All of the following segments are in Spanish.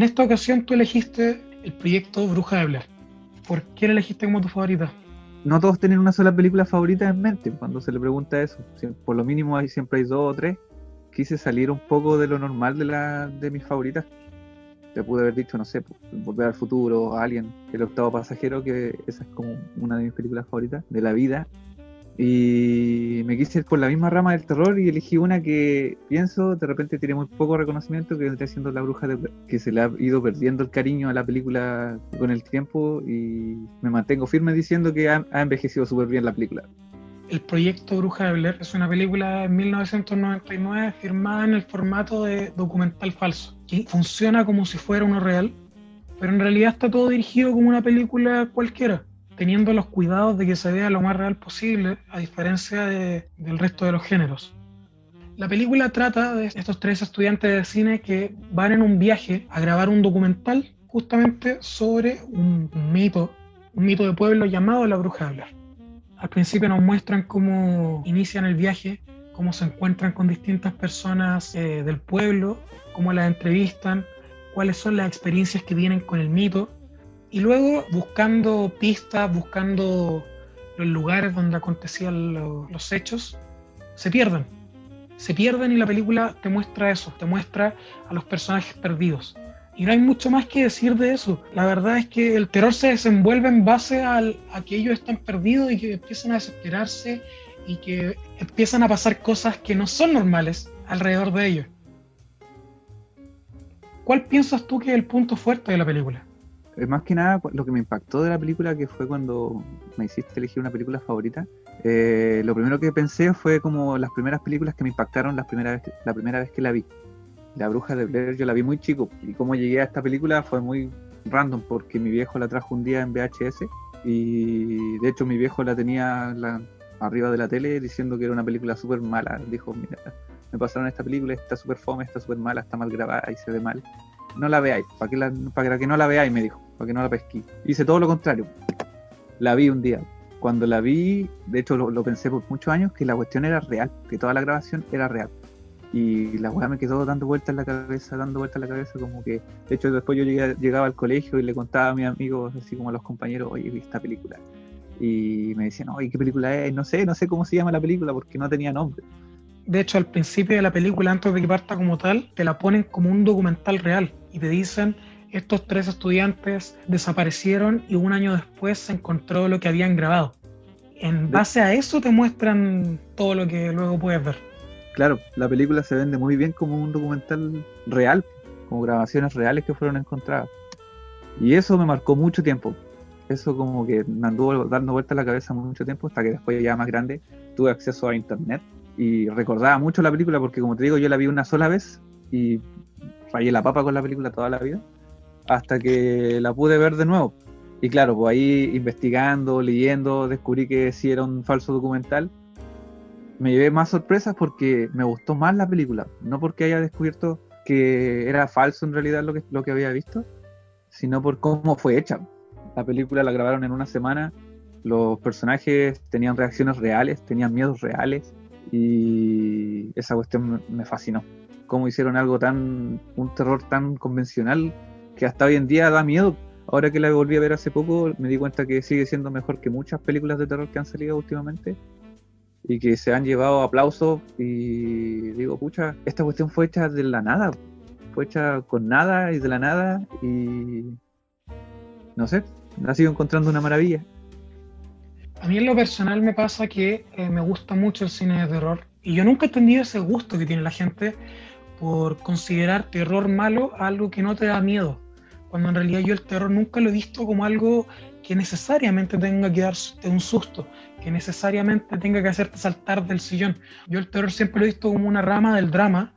En esta ocasión tú elegiste el proyecto Bruja de Blair. ¿Por qué la elegiste como tu favorita? No todos tienen una sola película favorita en mente cuando se le pregunta eso. Por lo mínimo hay, siempre hay dos o tres. Quise salir un poco de lo normal de, la, de mis favoritas. Te pude haber dicho, no sé, Volver al Futuro, Alien, El Octavo Pasajero, que esa es como una de mis películas favoritas de la vida. Y me quise ir por la misma rama del terror y elegí una que pienso de repente tiene muy poco reconocimiento, que vendría siendo La Bruja de que se le ha ido perdiendo el cariño a la película con el tiempo y me mantengo firme diciendo que ha, envejecido súper bien la película. El proyecto Bruja de Blair es una película de 1999 firmada en el formato de documental falso, que funciona como si fuera uno real, pero en realidad está todo dirigido como una película cualquiera teniendo los cuidados de que se vea lo más real posible, a diferencia del resto de los géneros. La película trata de estos tres estudiantes de cine que van en un viaje a grabar un documental justamente sobre un, mito, un mito de pueblo llamado La Bruja de Blair. Al principio nos muestran cómo inician el viaje, cómo se encuentran con distintas personas eh, del pueblo, cómo las entrevistan, cuáles son las experiencias que tienen con el mito y luego, buscando pistas, buscando los lugares donde acontecían los hechos, se pierden. Se pierden y la película te muestra eso, te muestra a los personajes perdidos. Y no hay mucho más que decir de eso. La verdad es que el terror se desenvuelve en base a que ellos están perdidos y que empiezan a desesperarse y que empiezan a pasar cosas que no son normales alrededor de ellos. ¿Cuál piensas tú que es el punto fuerte de la película? Más que nada lo que me impactó de la película, que fue cuando me hiciste elegir una película favorita, eh, lo primero que pensé fue como las primeras películas que me impactaron la primera vez, la primera vez que la vi. La Bruja de Blair yo la vi muy chico y como llegué a esta película fue muy random porque mi viejo la trajo un día en VHS y de hecho mi viejo la tenía arriba de la tele diciendo que era una película súper mala. Dijo, mira, me pasaron esta película, está súper fome, está súper mala, está mal grabada y se ve mal no la veáis, para que, la, para que no la veáis, me dijo, para que no la pesquí. Hice todo lo contrario. La vi un día. Cuando la vi, de hecho lo, pensé por muchos años, que la cuestión era real, que toda la grabación era real. Y la weá me quedó dando vueltas en la cabeza, dando vueltas en la cabeza, como que, de hecho después yo llegaba al colegio y le contaba a mis amigos, así como a los compañeros, oye, vi esta película. Y me decían, oye, ¿qué película es? No sé, no sé cómo se llama la película porque no tenía nombre de hecho, al principio de la película, antes de que parta como tal, te la ponen como un documental real y te dicen, estos tres estudiantes desaparecieron y un año después se encontró lo que habían grabado. En base a eso te muestran todo lo que luego puedes ver. Claro, la película se vende muy bien como un documental real, como grabaciones reales que fueron encontradas. Y eso me marcó mucho tiempo. Eso como que me anduvo dando vuelta a la cabeza mucho tiempo hasta que después ya más grande tuve acceso a internet y recordaba mucho la película porque como te digo yo la vi una sola vez y fallé la papa con la película toda la vida hasta que la pude ver de nuevo. Y claro pues ahí investigando leyendo descubrí que sí era un falso documental. Me llevé más sorpresas porque me gustó más la película. No porque haya descubierto que era falso en realidad lo que, lo que había visto sino por cómo fue hecha. La película la grabaron en una semana. Los personajes tenían reacciones reales, tenían miedos reales, y esa cuestión me fascinó. Cómo hicieron algo tan, un terror tan convencional que hasta hoy en día da miedo. Ahora que la volví a ver hace poco, me di cuenta que sigue siendo mejor que muchas películas de terror que han salido últimamente y que se han llevado aplausos. Y digo, pucha, esta cuestión fue hecha de la nada, fue hecha con nada y de la nada. Y no sé, ha sido encontrando una maravilla. A mí en lo personal me pasa que eh, me gusta mucho el cine de terror y yo nunca he entendido ese gusto que tiene la gente por considerar terror malo algo que no te da miedo, cuando en realidad yo el terror nunca lo he visto como algo que necesariamente tenga que darte un susto, que necesariamente tenga que hacerte saltar del sillón. Yo el terror siempre lo he visto como una rama del drama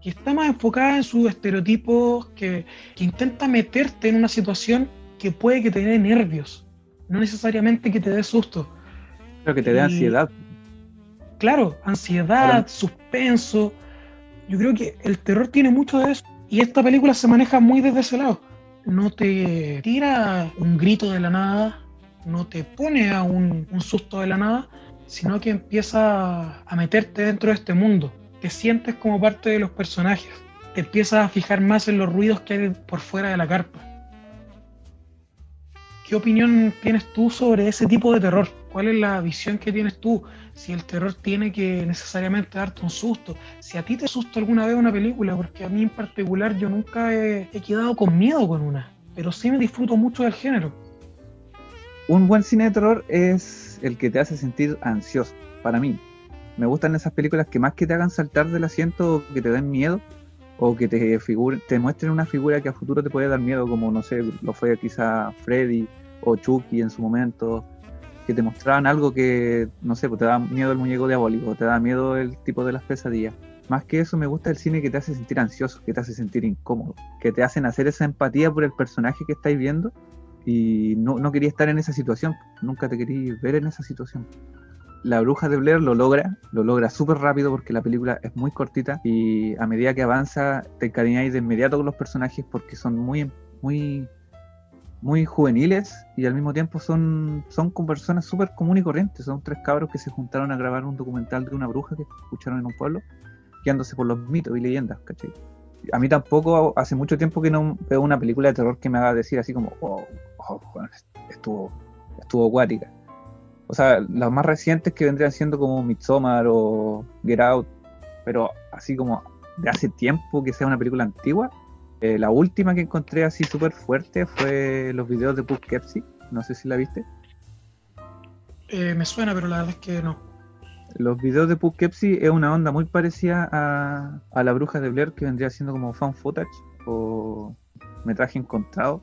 que está más enfocada en sus estereotipos, que, que intenta meterte en una situación que puede que te dé nervios, no necesariamente que te dé susto. Pero que te dé ansiedad. Claro, ansiedad, suspenso. Yo creo que el terror tiene mucho de eso. Y esta película se maneja muy desde ese lado. No te tira un grito de la nada, no te pone a un, susto de la nada, sino que empieza a meterte dentro de este mundo. Te sientes como parte de los personajes. te empiezas a fijar más en los ruidos que hay por fuera de la carpa. ¿Qué opinión tienes tú sobre ese tipo de terror? ¿Cuál es la visión que tienes tú? Si el terror tiene que necesariamente darte un susto. Si a ti te asusta alguna vez una película, porque a mí en particular yo nunca he, quedado con miedo con una, pero sí me disfruto mucho del género. Un buen cine de terror es el que te hace sentir ansioso, para mí. Me gustan esas películas que más que te hagan saltar del asiento que te den miedo, o que te, figuren, te muestren una figura que a futuro te puede dar miedo, como no sé, lo fue quizá Freddy o Chucky en su momento, que te mostraban algo que, no sé, pues te da miedo el muñeco diabólico, te da miedo el tipo de las pesadillas. Más que eso, me gusta el cine que te hace sentir ansioso, que te hace sentir incómodo, que te hacen hacer esa empatía por el personaje que estáis viendo y no, no quería estar en esa situación, nunca te quería ver en esa situación la bruja de Blair lo logra, lo logra súper rápido porque la película es muy cortita y a medida que avanza te encariñáis de inmediato con los personajes porque son muy, muy, muy juveniles y al mismo tiempo son, son con personas súper comunes y corrientes. Son tres cabros que se juntaron a grabar un documental de una bruja que escucharon en un pueblo, guiándose por los mitos y leyendas. A mí tampoco, hace mucho tiempo que no veo una película de terror que me haga decir así como, oh, oh estuvo, estuvo acuática o sea, las más recientes que vendrían siendo como Midsommar o Get Out, pero así como de hace tiempo que sea una película antigua. Eh, la última que encontré así súper fuerte fue los videos de Kepsi. no sé si la viste. Eh, me suena, pero la verdad es que no. Los videos de Kepsi es una onda muy parecida a, a La Bruja de Blair, que vendría siendo como fan footage o metraje encontrado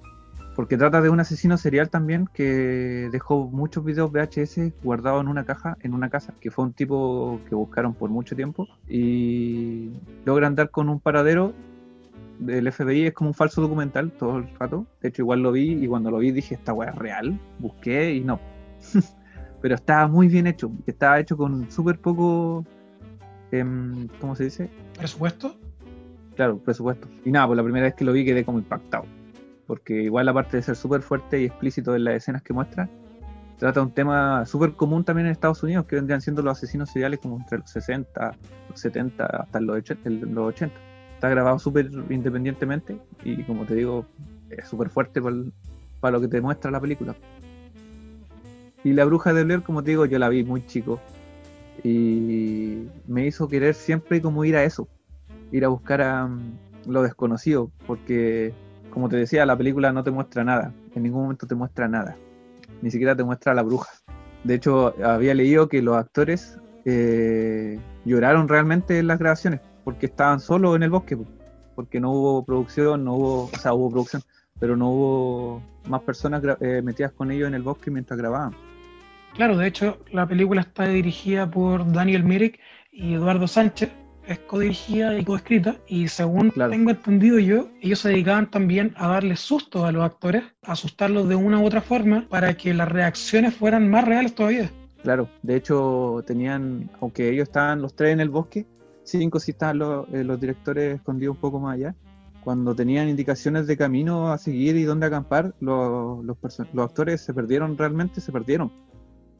porque trata de un asesino serial también que dejó muchos videos VHS guardados en una caja, en una casa, que fue un tipo que buscaron por mucho tiempo y logran dar con un paradero del FBI, es como un falso documental todo el rato. De hecho, igual lo vi y cuando lo vi dije, esta weá es real. Busqué y no. Pero estaba muy bien hecho, estaba hecho con súper poco, em, ¿cómo se dice? ¿Presupuesto? Claro, presupuesto. Y nada, pues la primera vez que lo vi quedé como impactado porque igual aparte de ser súper fuerte y explícito en las escenas que muestra, trata un tema súper común también en Estados Unidos, que vendrían siendo los asesinos seriales como entre los 60, los 70 hasta los 80. Está grabado súper independientemente y como te digo, es súper fuerte para, lo que te muestra la película. Y La Bruja de Blair, como te digo, yo la vi muy chico y me hizo querer siempre como ir a eso, ir a buscar a mm, lo desconocido, porque como te decía, la película no te muestra nada, en ningún momento te muestra nada, ni siquiera te muestra a la bruja. De hecho, había leído que los actores eh, lloraron realmente en las grabaciones, porque estaban solos en el bosque, porque no hubo producción, no hubo, o sea, hubo producción, pero no hubo más personas eh, metidas con ellos en el bosque mientras grababan. Claro, de hecho, la película está dirigida por Daniel Myrick y Eduardo Sánchez, es codirigida y coescrita y según tengo entendido yo, ellos se dedicaban también a darle susto a los actores, asustarlos de una u otra forma para que las reacciones fueran más reales todavía. Claro, de hecho tenían, aunque ellos estaban los tres en el bosque, cinco sí estaban los, eh, los directores escondidos un poco más allá. Cuando tenían indicaciones de camino a seguir y dónde acampar, los, los, los actores se perdieron realmente, se perdieron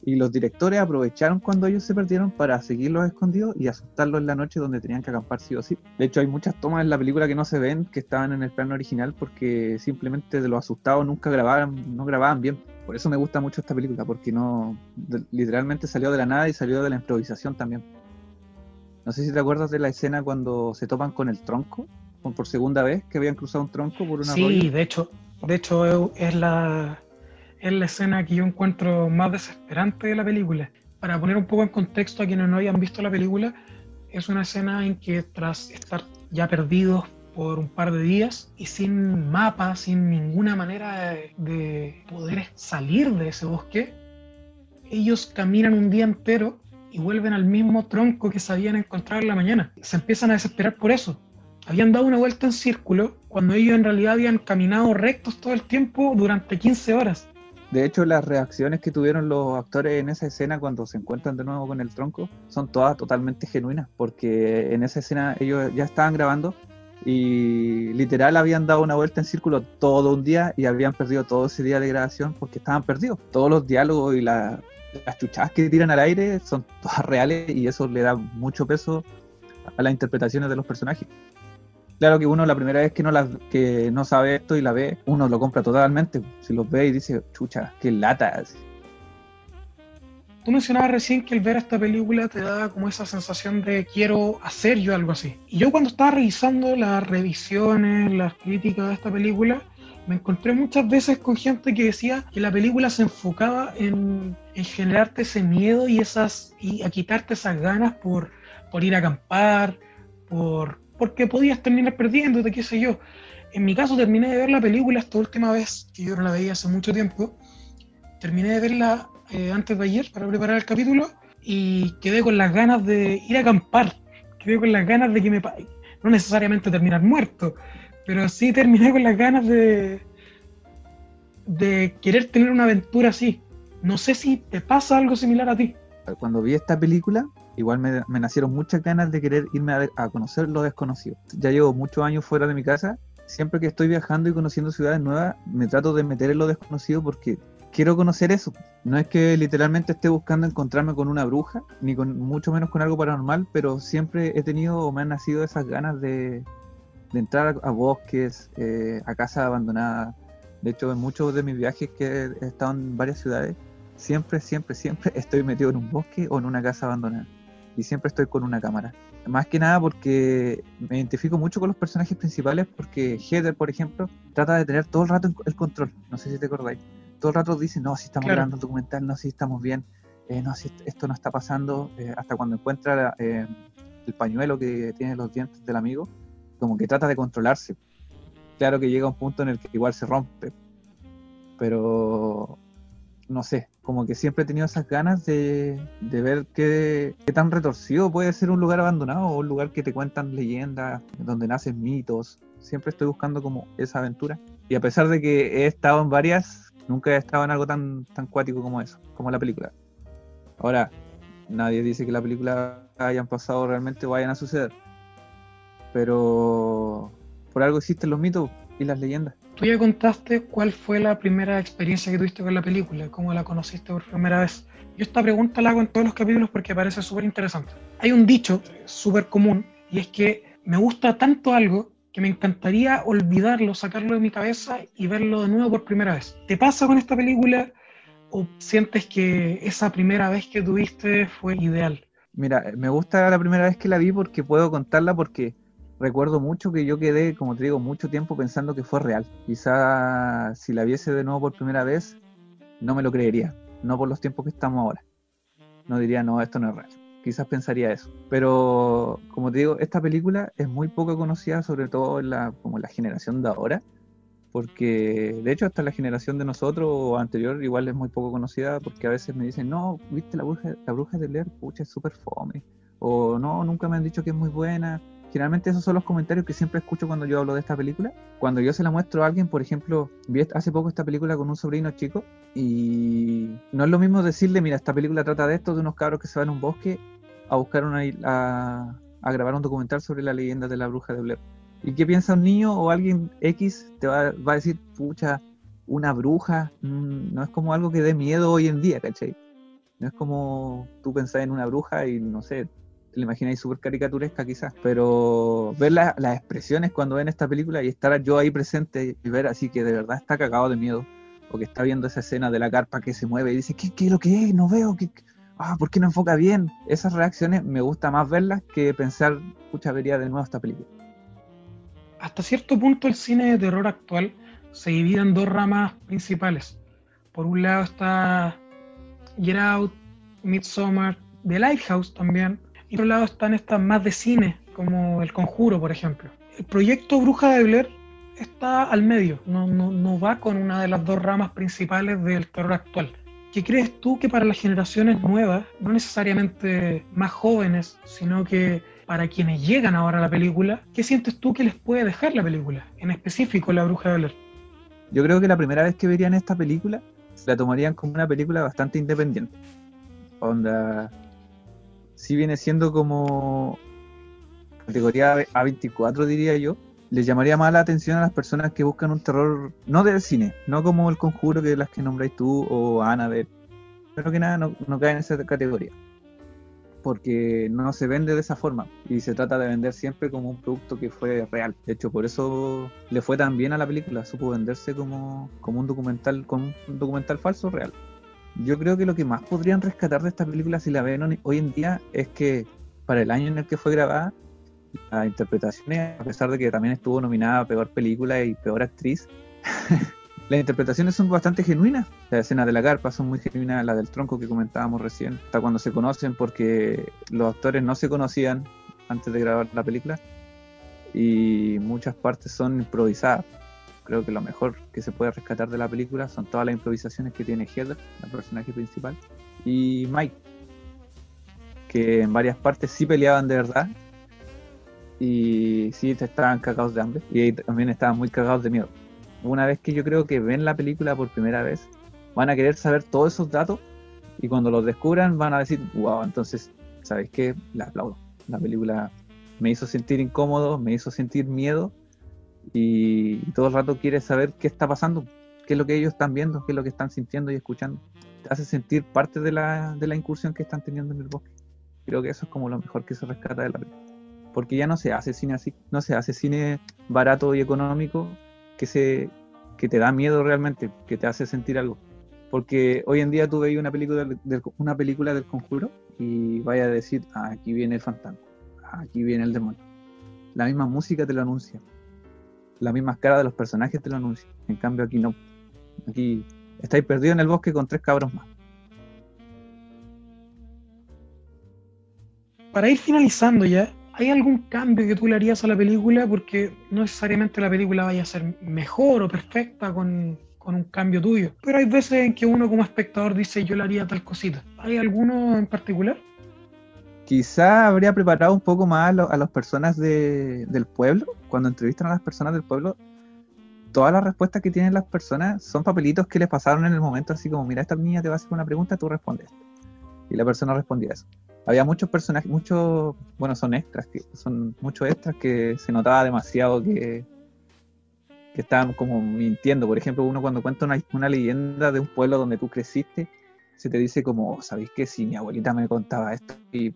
y los directores aprovecharon cuando ellos se perdieron para seguirlos escondidos y asustarlos en la noche donde tenían que acampar sí o sí. De hecho, hay muchas tomas en la película que no se ven, que estaban en el plano original porque simplemente de los asustados nunca grababan, no grababan bien. Por eso me gusta mucho esta película, porque no literalmente salió de la nada y salió de la improvisación también. No sé si te acuerdas de la escena cuando se topan con el tronco, por segunda vez, que habían cruzado un tronco por una Sí, de hecho, de hecho es la es la escena que yo encuentro más desesperante de la película. Para poner un poco en contexto a quienes no hayan visto la película, es una escena en que tras estar ya perdidos por un par de días y sin mapa, sin ninguna manera de, poder salir de ese bosque, ellos caminan un día entero y vuelven al mismo tronco que sabían encontrar en la mañana. Se empiezan a desesperar por eso. Habían dado una vuelta en círculo cuando ellos en realidad habían caminado rectos todo el tiempo durante 15 horas. De hecho, las reacciones que tuvieron los actores en esa escena cuando se encuentran de nuevo con el tronco son todas totalmente genuinas, porque en esa escena ellos ya estaban grabando y literal habían dado una vuelta en círculo todo un día y habían perdido todo ese día de grabación porque estaban perdidos. Todos los diálogos y las chuchadas que tiran al aire son todas reales y eso le da mucho peso a las interpretaciones de los personajes. Claro que uno la primera vez que no, la, que no sabe esto y la ve, uno lo compra totalmente. Si los ve y dice, chucha, qué lata. Tú mencionabas recién que el ver esta película te da como esa sensación de quiero hacer yo algo así. Y yo cuando estaba revisando las revisiones, las críticas de esta película, me encontré muchas veces con gente que decía que la película se enfocaba en, en generarte ese miedo y esas y a quitarte esas ganas por, por ir a acampar, por porque podías terminar perdiéndote, qué sé yo. En mi caso terminé de ver la película esta última vez, que yo no la veía hace mucho tiempo. Terminé de verla eh, antes de ayer para preparar el capítulo y quedé con las ganas de ir a acampar. Quedé con las ganas de que me... No necesariamente terminar muerto, pero sí terminé con las ganas de, de querer tener una aventura así. No sé si te pasa algo similar a ti. Cuando vi esta película, igual me, nacieron muchas ganas de querer irme a, conocer lo desconocido. Ya llevo muchos años fuera de mi casa. Siempre que estoy viajando y conociendo ciudades nuevas, me trato de meter en lo desconocido porque quiero conocer eso. No es que literalmente esté buscando encontrarme con una bruja, ni con mucho menos con algo paranormal, pero siempre he tenido o me han nacido esas ganas de, entrar a, bosques, eh, a casas abandonadas. De hecho, en muchos de mis viajes que he estado en varias ciudades, siempre, siempre, siempre estoy metido en un bosque o en una casa abandonada y siempre estoy con una cámara. Más que nada porque me identifico mucho con los personajes principales porque Heather, por ejemplo, trata de tener todo el rato el control. No sé si te acordáis. Todo el rato dice, no, si estamos grabando un documental, no, si estamos bien, eh, no, si esto no está pasando. Eh, hasta cuando encuentra eh, el pañuelo que tiene los dientes del amigo, como que trata de controlarse. Claro que llega un punto en el que igual se rompe, pero no sé, como que siempre he tenido esas ganas de, ver qué, tan retorcido puede ser un lugar abandonado o un lugar que te cuentan leyendas, donde nacen mitos. Siempre estoy buscando como esa aventura. Y a pesar de que he estado en varias, nunca he estado en algo tan, tan cuático como eso, como la película. Ahora, nadie dice que la película hayan pasado realmente vayan a suceder. Pero por algo existen los mitos y las leyendas. Tú ya contaste cuál fue la primera experiencia que tuviste con la película, cómo la conociste por primera vez. Yo esta pregunta la hago en todos los capítulos porque parece súper interesante. Hay un dicho súper común y es que me gusta tanto algo que me encantaría olvidarlo, sacarlo de mi cabeza y verlo de nuevo por primera vez. ¿Te pasa con esta película o sientes que esa primera vez que tuviste fue ideal? Mira, me gusta la primera vez que la vi porque puedo contarla porque recuerdo mucho que yo quedé, como te digo, mucho tiempo pensando que fue real. Quizá si la viese de nuevo por primera vez, no me lo creería. No por los tiempos que estamos ahora. No diría, no, esto no es real. Quizás pensaría eso. Pero, como te digo, esta película es muy poco conocida, sobre todo en la, como la generación de ahora. Porque, de hecho, hasta la generación de nosotros o anterior igual es muy poco conocida porque a veces me dicen, no, viste la bruja, la bruja de Blair, pucha, es súper fome. O no, nunca me han dicho que es muy buena generalmente esos son los comentarios que siempre escucho cuando yo hablo de esta película. Cuando yo se la muestro a alguien, por ejemplo, vi hace poco esta película con un sobrino chico y no es lo mismo decirle, mira, esta película trata de esto, de unos cabros que se van a un bosque a buscar una a, a grabar un documental sobre la leyenda de la bruja de Blair. ¿Y qué piensa un niño o alguien X? Te va, va a decir, pucha, una bruja, mm, no es como algo que dé miedo hoy en día, ¿cachai? No es como tú pensás en una bruja y no sé, te la imagináis súper caricaturesca quizás, pero ver las expresiones cuando ven esta película y estar yo ahí presente y ver así que de verdad está cagado de miedo, o que está viendo esa escena de la carpa que se mueve y dice, ¿qué, qué es lo que es? No veo, ¿qué, ah, ¿por qué no enfoca bien? Esas reacciones me gusta más verlas que pensar, pucha, vería de nuevo esta película. Hasta cierto punto el cine de terror actual se divide en dos ramas principales. Por un lado está Get Out, Midsommar, The Lighthouse también, y por otro lado están estas más de cine, como El Conjuro, por ejemplo. El proyecto Bruja de Blair está al medio, no, no, no va con una de las dos ramas principales del terror actual. ¿Qué crees tú que para las generaciones nuevas, no necesariamente más jóvenes, sino que para quienes llegan ahora a la película, ¿qué sientes tú que les puede dejar la película? En específico, La Bruja de Blair. Yo creo que la primera vez que verían esta película, la tomarían como una película bastante independiente. Onda, si viene siendo como categoría A24, diría yo, les llamaría más la atención a las personas que buscan un terror, no del cine, no como el conjuro que las que nombráis tú o Annabelle, pero que nada, no, no cae en esa categoría. porque no se vende de esa forma y se trata de vender siempre como un producto que fue real. De hecho, por eso le fue tan bien a la película, supo venderse como, como un documental, como un documental falso real. Yo creo que lo que más podrían rescatar de esta película, si la ven hoy en día, es que para el año en el que fue grabada, las interpretaciones, a pesar de que también estuvo nominada a Peor Película y Peor Actriz, las interpretaciones son bastante genuinas. Las escenas de la carpa son muy genuinas, la del tronco que comentábamos recién, hasta cuando se conocen porque los actores no se conocían antes de grabar la película y muchas partes son improvisadas. Creo que lo mejor que se puede rescatar de la película son todas las improvisaciones que tiene Heather, la personaje principal, y Mike, que en varias partes sí peleaban de verdad y sí estaban cagados de hambre y también estaban muy cagados de miedo. Una vez que yo creo que ven la película por primera vez, van a querer saber todos esos datos y cuando los descubran van a decir, wow, entonces, ¿sabéis qué? La aplaudo. La película me hizo sentir incómodo, me hizo sentir miedo y, todo el rato quieres saber qué está pasando, qué es lo que ellos están viendo, qué es lo que están sintiendo y escuchando. Te hace sentir parte de la, de la incursión que están teniendo en el bosque. Creo que eso es como lo mejor que se rescata de la película. Porque ya no se hace cine así, no se hace cine barato y económico que, se, que te da miedo realmente, que te hace sentir algo. Porque hoy en día tú veis una película del, conjuro y vaya a decir, ah, aquí viene el fantasma, aquí viene el demonio. La misma música te lo anuncia, la misma cara de los personajes te lo anuncia. En cambio aquí no. Aquí estáis perdidos en el bosque con tres cabros más. para ir finalizando ya, ¿hay algún cambio que tú le harías a la película? Porque no necesariamente la película vaya a ser mejor o perfecta con, un cambio tuyo. Pero hay veces en que uno como espectador dice yo le haría tal cosita. ¿Hay alguno en particular? Quizá habría preparado un poco más a, las personas del pueblo. Cuando entrevistan a las personas del pueblo, todas las respuestas que tienen las personas son papelitos que les pasaron en el momento, así como, mira, esta niña te va a hacer una pregunta, tú respondes. Y la persona respondía eso había muchos personajes, muchos, bueno, son extras, que son muchos extras que se notaba demasiado que, que estaban como mintiendo. Por ejemplo, uno cuando cuenta una, una leyenda de un pueblo donde tú creciste, se te dice como, ¿sabéis que si mi abuelita me contaba esto y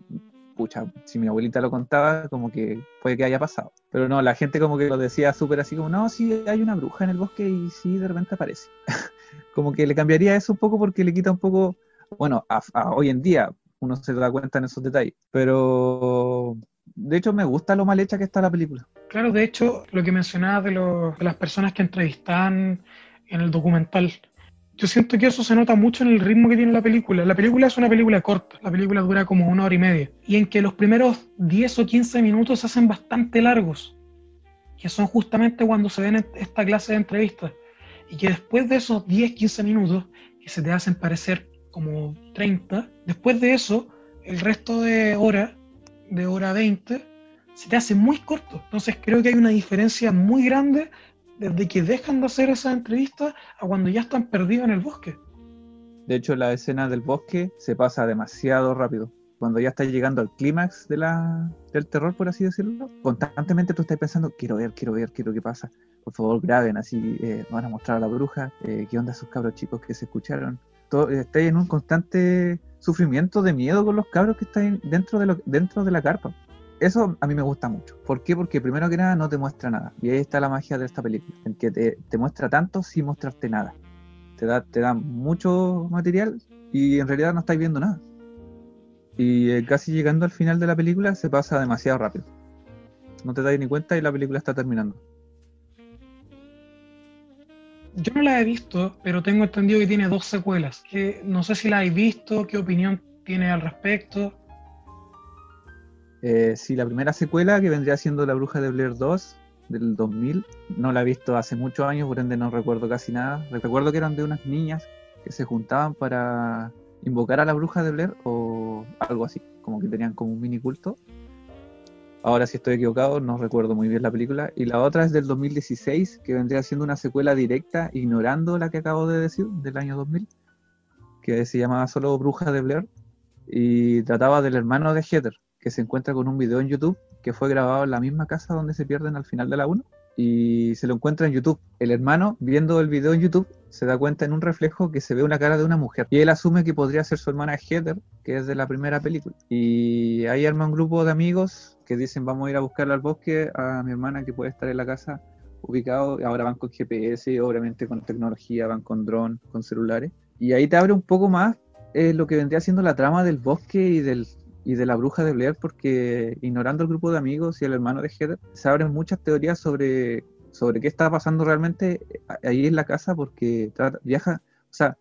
pucha, si mi abuelita lo contaba, como que puede que haya pasado. Pero no, la gente como que lo decía súper así como, no, sí, hay una bruja en el bosque y sí, de repente aparece. como que le cambiaría eso un poco porque le quita un poco, bueno, a hoy en día, uno se da cuenta en esos detalles. Pero de hecho me gusta lo mal hecha que está la película. Claro, de hecho, lo que mencionabas de, de las personas que entrevistan en el documental, yo siento que eso se nota mucho en el ritmo que tiene la película. La película es una película corta, la película dura como una hora y media, y en que los primeros 10 o 15 minutos se hacen bastante largos, que son justamente cuando se ven esta clase de entrevistas, y que después de esos 10, 15 minutos, que se te hacen parecer como 30. Después de eso, el resto de hora, de hora 20, se te hace muy corto. Entonces creo que hay una diferencia muy grande desde que dejan de hacer esa entrevista a cuando ya están perdidos en el bosque. De hecho, la escena del bosque se pasa demasiado rápido. Cuando ya estás llegando al clímax de del terror, por así decirlo, constantemente tú estás pensando, quiero ver, quiero ver, quiero qué pasa. Por favor, graben, así eh, van a mostrar a la bruja, eh, qué onda esos cabros chicos que se escucharon, estáis en un constante sufrimiento de miedo con los cabros que están dentro de, dentro de la carpa. Eso a mí me gusta mucho. ¿Por qué? Porque primero que nada no te muestra nada. Y ahí está la magia de esta película, en que te, te muestra tanto sin mostrarte nada. Te da, te da mucho material y en realidad no estáis viendo nada. Y eh, casi llegando al final de la película se pasa demasiado rápido. No te dais ni cuenta y la película está terminando. Yo no la he visto, pero tengo entendido que tiene dos secuelas. Que no sé si la has visto, qué opinión tiene al respecto. Eh, sí, la primera secuela, que vendría siendo La Bruja de Blair 2, del 2000, no la he visto hace muchos años, por ende no recuerdo casi nada. Recuerdo que eran de unas niñas que se juntaban para invocar a la Bruja de Blair o algo así, como que tenían como un mini culto. Ahora si estoy equivocado, no recuerdo muy bien la película. Y la otra es del 2016, que vendría siendo una secuela directa, ignorando la que acabo de decir, del año 2000, que se llamaba solo Bruja de Blair, y trataba del hermano de Heather, que se encuentra con un video en YouTube que fue grabado en la misma casa donde se pierden al final de la 1. y se lo encuentra en YouTube. El hermano, viendo el video en YouTube, se da cuenta en un reflejo que se ve una cara de una mujer. Y él asume que podría ser su hermana Heather, que es de la primera película. Y ahí arma un grupo de amigos que dicen vamos a ir a buscarla al bosque a mi hermana que puede estar en la casa ubicado. Ahora van con GPS, obviamente con tecnología, van con dron, con celulares. Y ahí te abre un poco más eh, lo que vendría siendo la trama del bosque y del y de la bruja de Blair porque ignorando el grupo de amigos y el hermano de Heather se abren muchas teorías sobre, sobre qué está pasando realmente ahí en la casa porque viaja, o sea,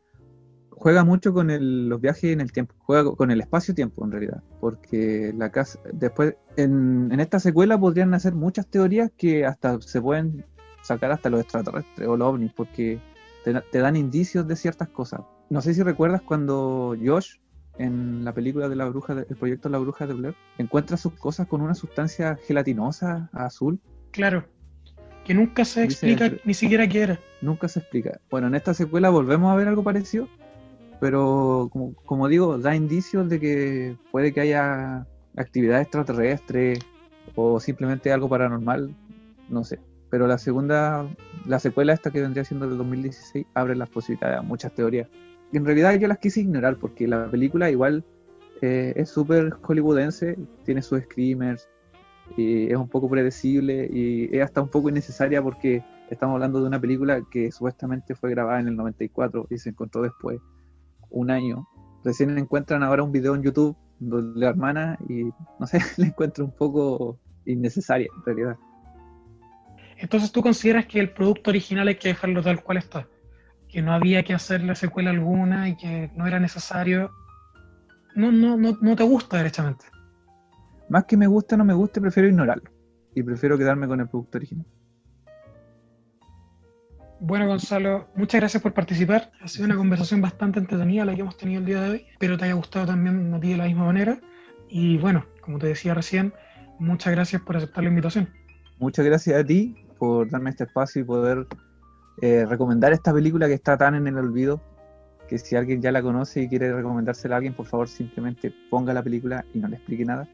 juega mucho con los viajes en el tiempo, juega con el espacio-tiempo en realidad, porque la casa, después, en, en, esta secuela podrían hacer muchas teorías que hasta se pueden sacar hasta los extraterrestres o los ovnis, porque te, te dan indicios de ciertas cosas. No sé si recuerdas cuando Josh en la película de la bruja, el proyecto La Bruja de Blair, encuentra sus cosas con una sustancia gelatinosa azul. Claro, que nunca se explica ni siquiera qué era. Nunca se explica. Bueno, en esta secuela volvemos a ver algo parecido, pero como, como digo, da indicios de que puede que haya actividad extraterrestre o simplemente algo paranormal, no sé. Pero la segunda, la secuela esta que vendría siendo del 2016, abre las posibilidades a muchas teorías en realidad yo las quise ignorar porque la película igual eh, es súper hollywoodense, tiene sus screamers, y es un poco predecible y es hasta un poco innecesaria porque estamos hablando de una película que supuestamente fue grabada en el 94 y se encontró después un año. Recién encuentran ahora un video en YouTube de la hermana y no sé, la encuentro un poco innecesaria en realidad. Entonces tú consideras que el producto original hay que dejarlo tal cual está que no había que hacerle secuela alguna y que no era necesario, no, no, no, no te gusta derechamente. Más que me gusta no me guste, prefiero ignorarlo. Y prefiero quedarme con el producto original. Bueno, Gonzalo, muchas gracias por participar. Ha sido una conversación bastante entretenida la que hemos tenido el día de hoy. Espero te haya gustado también a ti de la misma manera. Y bueno, como te decía recién, muchas gracias por aceptar la invitación. Muchas gracias a ti por darme este espacio y poder eh, recomendar esta película que está tan en el olvido, que si alguien ya la conoce y quiere recomendársela a alguien, por favor simplemente ponga la película y no le explique nada.